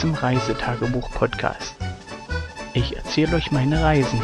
Zum Reisetagebuch-Podcast. Ich erzähle euch meine Reisen.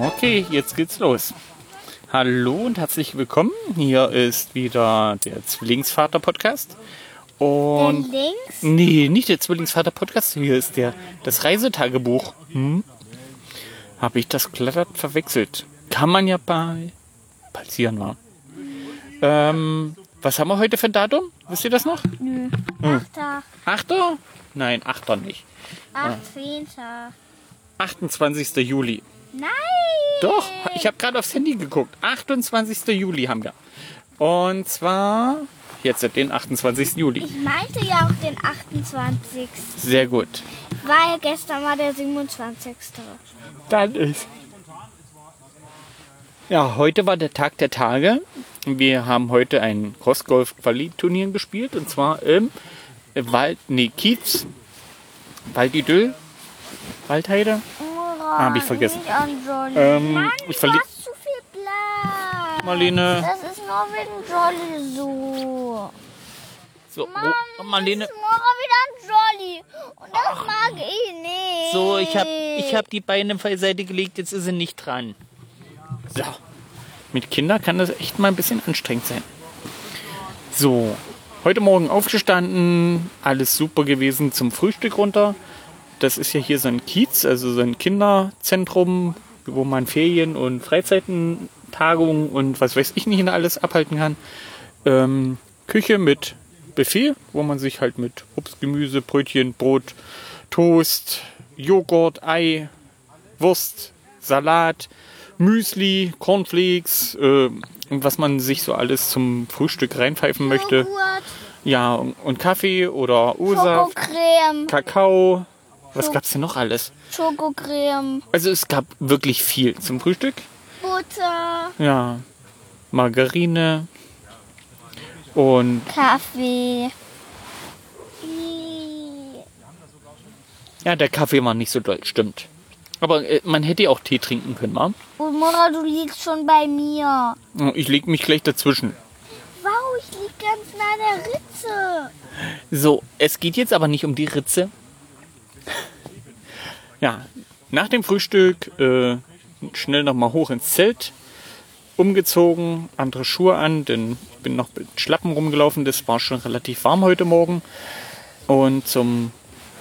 Okay, jetzt geht's los. Hallo und herzlich willkommen. Hier ist wieder der Zwillingsvater-Podcast. Und Der links? nee, nicht der Zwillingsvater-Podcast. Hier ist der das Reisetagebuch. Hm? Habe ich das glatt verwechselt? Kann man ja bei passieren, war. Ähm, was haben wir heute für ein Datum? Wisst ihr das noch? Nö. Hm. Achter, Achter? Nein, Achter nicht. achtzehnter. 28. Juli. Nein! Doch, ich habe gerade aufs Handy geguckt. 28. Juli haben wir. Und zwar jetzt den 28. Juli. Ich meinte ja auch den 28. Sehr gut. Weil gestern war der 27. Dann ist. Ja, heute war der Tag der Tage. Wir haben heute ein Crossgolf Quali-Turnier gespielt und zwar im Wald, nee, Kiez, Waldidüll, Waldheide. Ura, Hab ich vergessen. Ähm, Mann, ich du verli- hast zu viel Platz. Marlene. Das wegen Jolly so. So, Mann, oh, Marlene. wieder ein Jolly. Und das mag ich nicht. So, ich habe ich hab die Beine beiseite gelegt, jetzt ist sie nicht dran. So. Mit Kindern kann das echt mal ein bisschen anstrengend sein. So, heute Morgen aufgestanden, alles super gewesen zum Frühstück runter. Das ist ja hier so ein Kiez, also so ein Kinderzentrum, wo man Ferien und Freizeiten, Tagungen und was weiß ich nicht alles abhalten kann. Ähm, Küche mit Buffet, wo man sich halt mit Obst, Gemüse, Brötchen, Brot, Toast, Joghurt, Ei, Wurst, Salat, Müsli, Cornflakes äh, und was man sich so alles zum Frühstück reinpfeifen möchte. Ja, und Kaffee oder Schokocreme, Kakao. Was gab's denn noch alles? Schokocreme, Also es gab wirklich viel zum Frühstück. Butter, Ja, Margarine und Kaffee. Ja, der Kaffee war nicht so doll, stimmt. Aber äh, man hätte ja auch Tee trinken können, wa? Und Mora, du liegst schon bei mir. Ich leg mich gleich dazwischen. Wow, ich lieg ganz nah der Ritze. So, es geht jetzt aber nicht um die Ritze. Ja, nach dem Frühstück äh, schnell nochmal hoch ins Zelt, umgezogen, andere Schuhe an, denn ich bin noch mit Schlappen rumgelaufen, das war schon relativ warm heute Morgen. Und zum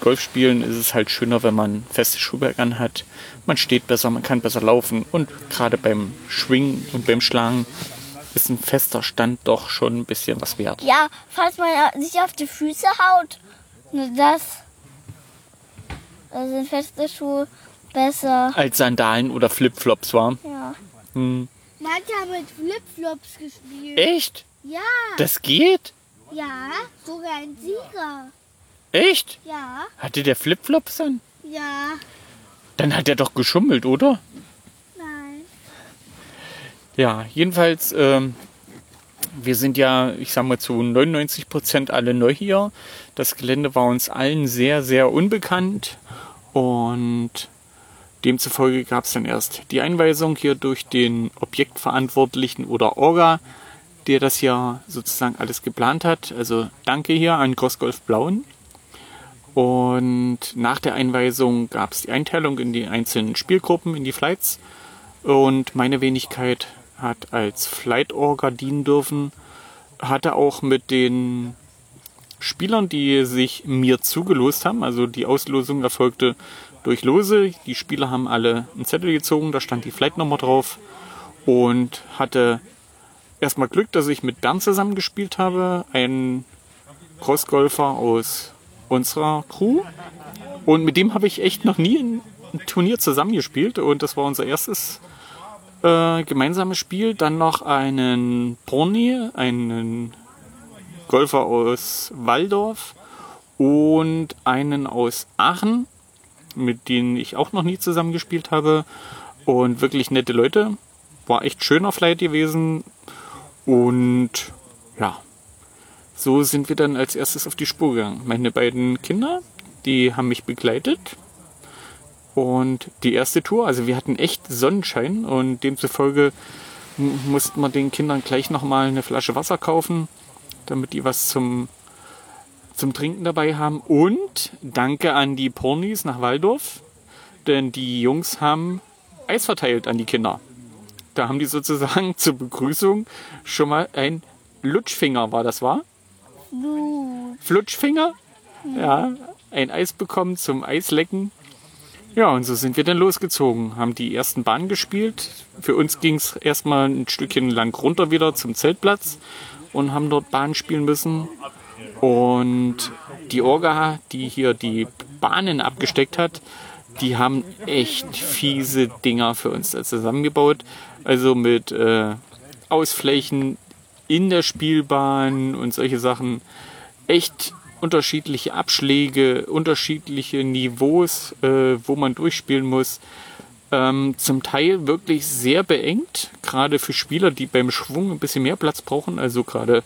Golfspielen ist es halt schöner, wenn man festes Schuhwerk anhat. Man steht besser, man kann besser laufen und gerade beim Schwingen und beim Schlagen ist ein fester Stand doch schon ein bisschen was wert. Ja, falls man sich auf die Füße haut, nur das. Da sind feste Schuhe besser. Als Sandalen oder Flipflops war. Ja. Hm. Manche haben mit Flipflops gespielt. Echt? Ja, Das geht? ja, sogar ein Sieger. Echt? Ja, Hatte der Flipflops an? ja, Dann hat er doch geschummelt, oder? nein. Ja, jedenfalls, ähm, wir sind ja, ich sag mal, zu 99 Prozent alle neu hier. Das Gelände war uns allen sehr, sehr unbekannt und demzufolge gab es dann erst die Einweisung hier durch den Objektverantwortlichen oder Orga, der das hier sozusagen alles geplant hat. Also danke hier an Grossgolf Blauen. Und nach der Einweisung gab es die Einteilung in die einzelnen Spielgruppen, in die Flights. Und meine Wenigkeit hat als Flight Orga dienen dürfen. Hatte auch mit den Spielern, die sich mir zugelost haben, also die Auslosung erfolgte durch Lose. Die Spieler haben alle einen Zettel gezogen, da stand die Flight-Nummer drauf und hatte erstmal Glück, dass ich mit Bernd zusammengespielt habe, ein Crossgolfer aus unserer Crew. Und mit dem habe ich echt noch nie ein Turnier zusammengespielt und das war unser erstes äh, gemeinsames Spiel. Dann noch einen Brony, einen Golfer aus Waldorf und einen aus Aachen, mit denen ich auch noch nie zusammengespielt habe. Und wirklich nette Leute. War echt schöner Flight gewesen. Und ja, so sind wir dann als erstes auf die Spur gegangen. Meine beiden Kinder, die haben mich begleitet. Und die erste Tour, also wir hatten echt Sonnenschein und demzufolge mussten wir den Kindern gleich nochmal eine Flasche Wasser kaufen, damit die was zum, zum Trinken dabei haben. Und danke an die Pornis nach Waldorf, denn die Jungs haben Eis verteilt an die Kinder. Da haben die sozusagen zur Begrüßung schon mal ein Lutschfinger, war das wahr? Flutschfinger? Ja, ein Eis bekommen zum Eislecken. Ja, und so sind wir dann losgezogen, haben die ersten Bahnen gespielt. Für uns ging es erstmal ein Stückchen lang runter wieder zum Zeltplatz und haben dort Bahnen spielen müssen. Und die Orga, die hier die Bahnen abgesteckt hat, die haben echt fiese Dinger für uns zusammengebaut. Also mit äh, Ausflächen in der Spielbahn und solche Sachen. Echt unterschiedliche Abschläge, unterschiedliche Niveaus, äh, wo man durchspielen muss. Ähm, zum Teil wirklich sehr beengt, gerade für Spieler, die beim Schwung ein bisschen mehr Platz brauchen. Also gerade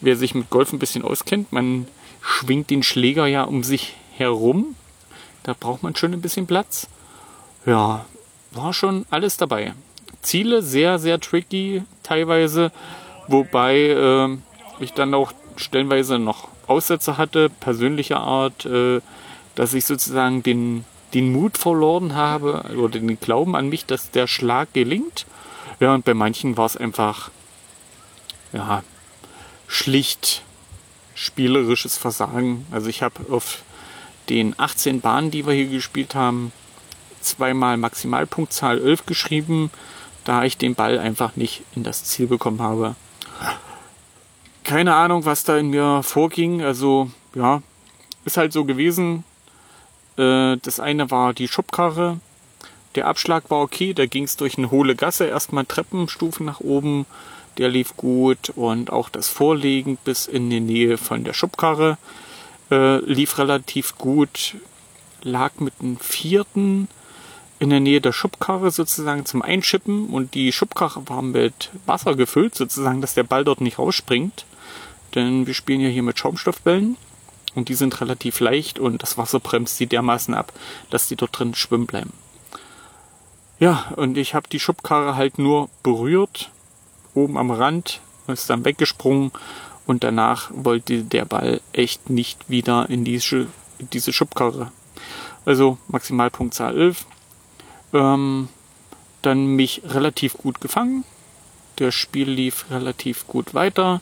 wer sich mit Golf ein bisschen auskennt, man schwingt den Schläger ja um sich herum. Da braucht man schon ein bisschen Platz. Ja, war schon alles dabei. Ziele sehr, sehr tricky teilweise, wobei äh, ich dann auch stellenweise noch Aussätze hatte, persönlicher Art, äh, dass ich sozusagen den, den Mut verloren habe oder den Glauben an mich, dass der Schlag gelingt. Ja, und bei manchen war es einfach, ja, schlicht spielerisches Versagen. Also ich habe auf den 18 Bahnen, die wir hier gespielt haben, zweimal Maximalpunktzahl 11 geschrieben, da ich den Ball einfach nicht in das Ziel bekommen habe. Keine Ahnung, was da in mir vorging. Also ja, ist halt so gewesen. Äh, Das eine war die Schubkarre. Der Abschlag war okay, da ging es durch eine hohle Gasse, erstmal Treppenstufen nach oben. Der lief gut und auch das Vorlegen bis in die Nähe von der Schubkarre äh, lief relativ gut. Lag mit einem vierten in der Nähe der Schubkarre sozusagen zum Einschippen und die Schubkarre war mit Wasser gefüllt, sozusagen, dass der Ball dort nicht rausspringt. Denn wir spielen ja hier mit Schaumstoffbällen und die sind relativ leicht und das Wasser bremst sie dermaßen ab, dass die dort drin schwimmen bleiben. Ja, und ich habe die Schubkarre halt nur berührt, oben am Rand, ist dann weggesprungen und danach wollte der Ball echt nicht wieder in diese, in diese Schubkarre. Also Maximalpunktzahl 11. Ähm, dann mich relativ gut gefangen. Der Spiel lief relativ gut weiter.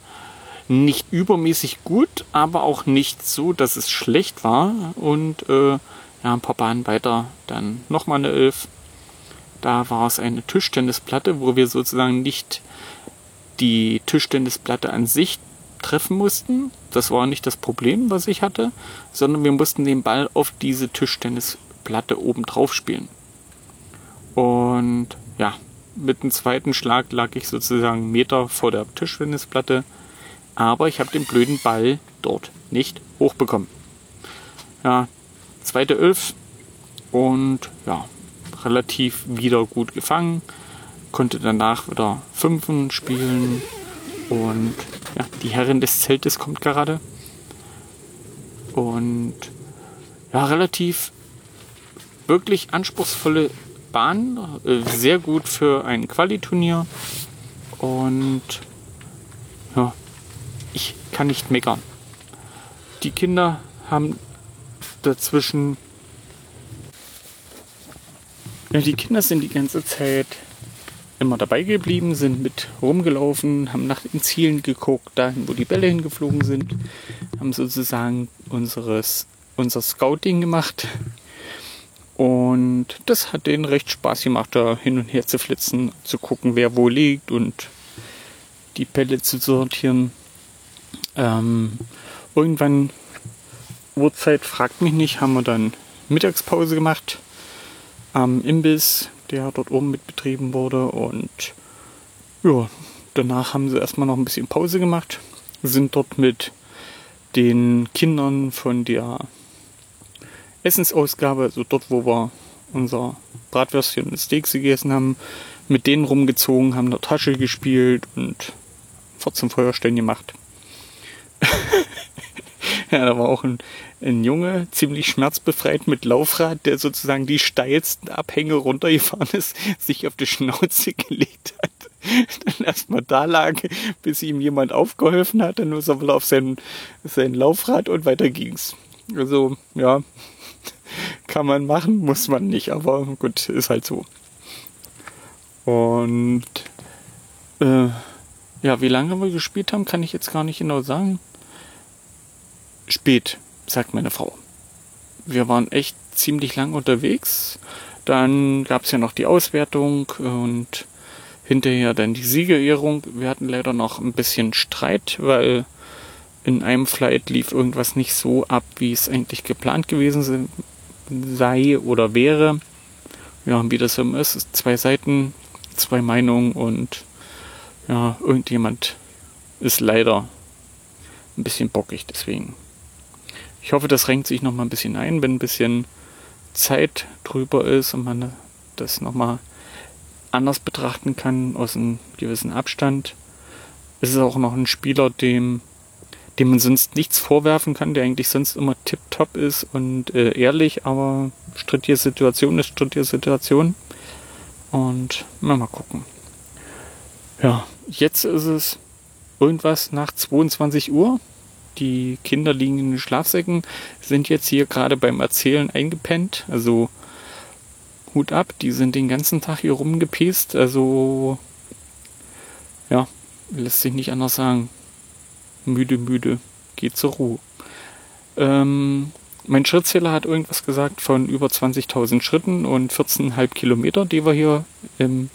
Nicht übermäßig gut, aber auch nicht so, dass es schlecht war. Und äh, ja, ein paar Bahnen weiter dann nochmal eine 11. Da war es eine Tischtennisplatte, wo wir sozusagen nicht die Tischtennisplatte an sich treffen mussten. Das war nicht das Problem, was ich hatte, sondern wir mussten den Ball auf diese Tischtennisplatte oben drauf spielen. Und ja, mit dem zweiten Schlag lag ich sozusagen Meter vor der Tischtennisplatte, aber ich habe den blöden Ball dort nicht hochbekommen. Ja, zweite Elf und ja, relativ wieder gut gefangen, konnte danach wieder Fünfen spielen und ja, die Herrin des Zeltes kommt gerade. Und ja, relativ wirklich anspruchsvolle Bahn, äh, sehr gut für ein Qualiturnier. Und ja, ich kann nicht meckern. Die Kinder haben dazwischen. Ja, die Kinder sind die ganze Zeit immer dabei geblieben, sind mit rumgelaufen, haben nach den Zielen geguckt, dahin, wo die Bälle hingeflogen sind, haben sozusagen unseres, unser Scouting gemacht. Und das hat denen recht Spaß gemacht, da hin und her zu flitzen, zu gucken, wer wo liegt und die Bälle zu sortieren. Ähm, irgendwann, Uhrzeit fragt mich nicht, haben wir dann Mittagspause gemacht am Imbiss, der dort oben mit betrieben wurde. Und ja, danach haben sie erstmal noch ein bisschen Pause gemacht, sind dort mit den Kindern von der Essensausgabe, also dort, wo wir unser Bratwürstchen und Steaks gegessen haben, mit denen rumgezogen, haben der Tasche gespielt und Fort zum Feuerstellen gemacht. ja, da war auch ein, ein Junge, ziemlich schmerzbefreit mit Laufrad, der sozusagen die steilsten Abhänge runtergefahren ist, sich auf die Schnauze gelegt hat. Dann erstmal da lag, bis ihm jemand aufgeholfen hat, dann ist er wohl auf sein, sein Laufrad und weiter ging's. Also, ja, kann man machen, muss man nicht, aber gut, ist halt so. Und äh, ja, wie lange wir gespielt haben, kann ich jetzt gar nicht genau sagen. Spät, sagt meine Frau. Wir waren echt ziemlich lang unterwegs. Dann gab es ja noch die Auswertung und hinterher dann die Siegerehrung. Wir hatten leider noch ein bisschen Streit, weil in einem Flight lief irgendwas nicht so ab, wie es eigentlich geplant gewesen sei oder wäre. Ja, wie das so ist, zwei Seiten, zwei Meinungen und ja, irgendjemand ist leider ein bisschen bockig deswegen. Ich hoffe, das renkt sich noch mal ein bisschen ein, wenn ein bisschen Zeit drüber ist und man das noch mal anders betrachten kann aus einem gewissen Abstand. Es ist auch noch ein Spieler, dem, dem man sonst nichts vorwerfen kann, der eigentlich sonst immer tipptopp ist und äh, ehrlich, aber strittige Situation ist strittige Situation. Und mal gucken. Ja, jetzt ist es irgendwas nach 22 Uhr. Die Kinder liegen in den Schlafsäcken, sind jetzt hier gerade beim Erzählen eingepennt. Also Hut ab, die sind den ganzen Tag hier rumgepäst. Also ja, lässt sich nicht anders sagen. Müde, müde, geht zur Ruhe. Ähm, mein Schrittzähler hat irgendwas gesagt von über 20.000 Schritten und 14,5 Kilometer, die wir hier im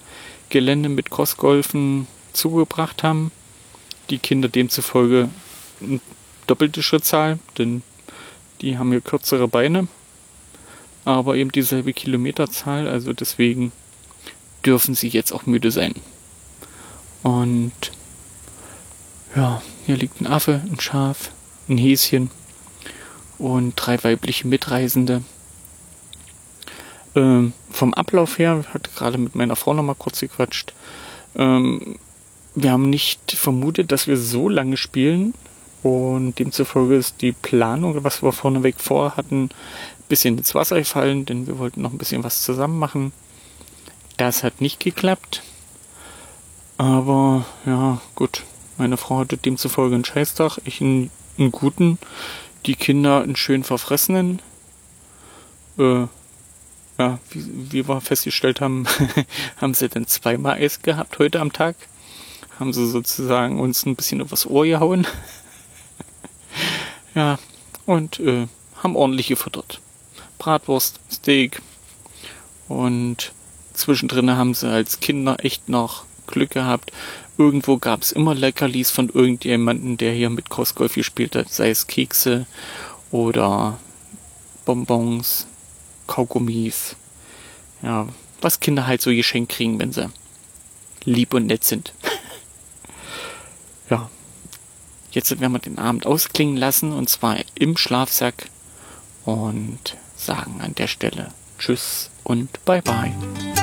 Gelände mit Crossgolfen zugebracht haben. Die Kinder demzufolge eine doppelte Schrittzahl, denn die haben hier kürzere Beine, aber eben dieselbe Kilometerzahl, also deswegen dürfen sie jetzt auch müde sein. Und ja, hier liegt ein Affe, ein Schaf, ein Häschen und drei weibliche Mitreisende. Ähm, vom Ablauf her, hatte gerade mit meiner Frau noch mal kurz gequatscht. Ähm, wir haben nicht vermutet, dass wir so lange spielen. Und demzufolge ist die Planung, was wir vorneweg vorhatten, ein bisschen ins Wasser gefallen, denn wir wollten noch ein bisschen was zusammen machen. Das hat nicht geklappt. Aber ja, gut. Meine Frau hatte demzufolge einen Scheißtag, ich einen, einen guten, die Kinder einen schön verfressenen. Äh, ja, wie, wie wir festgestellt haben, haben sie dann zweimal Eis gehabt heute am Tag. Haben sie sozusagen uns ein bisschen übers Ohr gehauen. ja, und äh, haben ordentlich gefuttert. Bratwurst, Steak und zwischendrin haben sie als Kinder echt noch Glück gehabt. Irgendwo gab es immer Leckerlis von irgendjemandem, der hier mit Crossgolf gespielt hat, sei es Kekse oder Bonbons, Kaugummis. Ja, was Kinder halt so geschenkt kriegen, wenn sie lieb und nett sind. Ja. Jetzt werden wir den Abend ausklingen lassen und zwar im Schlafsack und sagen an der Stelle Tschüss und Bye bye.